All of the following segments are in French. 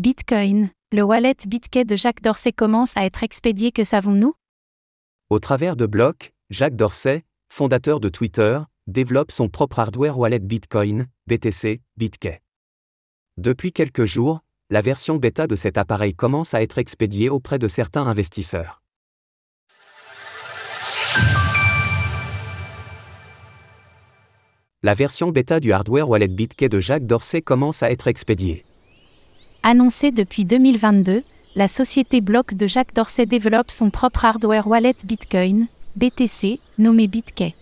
Bitcoin, le wallet BitKey de Jacques Dorsey commence à être expédié, que savons-nous? Au travers de Block, Jacques Dorsey, fondateur de Twitter, développe son propre hardware wallet Bitcoin, BTC, BitKey. Depuis quelques jours, la version bêta de cet appareil commence à être expédiée auprès de certains investisseurs. La version bêta du hardware wallet BitKey de Jacques Dorsey commence à être expédiée. Annoncé depuis 2022, la société Block de Jacques Dorsey développe son propre hardware wallet Bitcoin, BTC, nommé BitKey.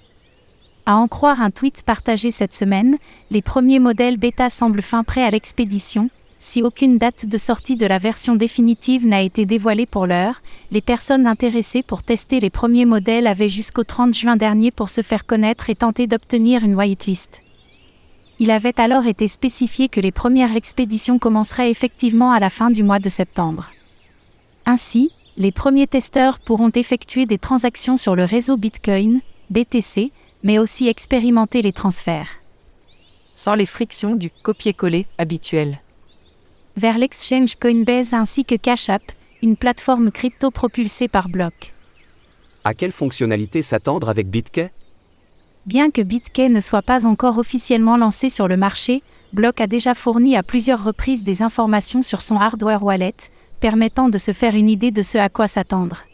À en croire un tweet partagé cette semaine, les premiers modèles bêta semblent fin prêts à l'expédition. Si aucune date de sortie de la version définitive n'a été dévoilée pour l'heure, les personnes intéressées pour tester les premiers modèles avaient jusqu'au 30 juin dernier pour se faire connaître et tenter d'obtenir une whitelist. Il avait alors été spécifié que les premières expéditions commenceraient effectivement à la fin du mois de septembre. Ainsi, les premiers testeurs pourront effectuer des transactions sur le réseau Bitcoin, BTC, mais aussi expérimenter les transferts. Sans les frictions du copier-coller habituel. Vers l'exchange Coinbase ainsi que Cash App, une plateforme crypto propulsée par Block. À quelle fonctionnalité s'attendre avec BitKey Bien que BitKey ne soit pas encore officiellement lancé sur le marché, Block a déjà fourni à plusieurs reprises des informations sur son hardware wallet, permettant de se faire une idée de ce à quoi s'attendre.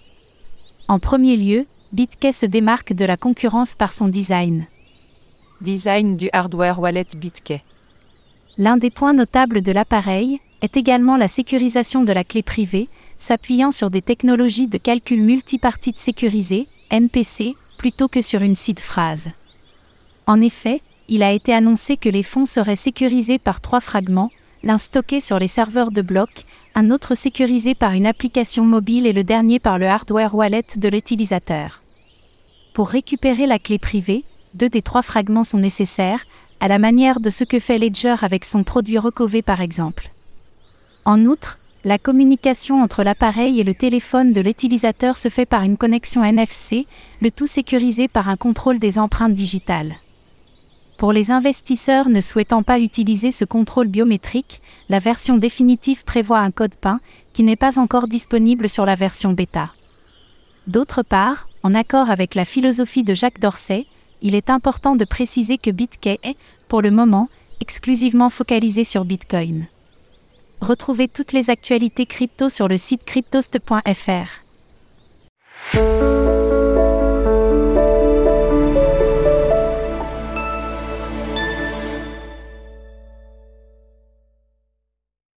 En premier lieu, BitKey se démarque de la concurrence par son design. Design du hardware wallet BitKey. L'un des points notables de l'appareil est également la sécurisation de la clé privée, s'appuyant sur des technologies de calcul multipartite sécurisées, MPC, plutôt que sur une seed phrase. En effet, il a été annoncé que les fonds seraient sécurisés par trois fragments, l'un stocké sur les serveurs de bloc, un autre sécurisé par une application mobile et le dernier par le hardware wallet de l'utilisateur. Pour récupérer la clé privée, deux des trois fragments sont nécessaires, à la manière de ce que fait Ledger avec son produit Recové par exemple. En outre, la communication entre l'appareil et le téléphone de l'utilisateur se fait par une connexion NFC, le tout sécurisé par un contrôle des empreintes digitales. Pour les investisseurs ne souhaitant pas utiliser ce contrôle biométrique, la version définitive prévoit un code PIN qui n'est pas encore disponible sur la version bêta. D'autre part, en accord avec la philosophie de Jacques Dorsey, il est important de préciser que BitKey est, pour le moment, exclusivement focalisé sur Bitcoin. Retrouvez toutes les actualités crypto sur le site cryptost.fr.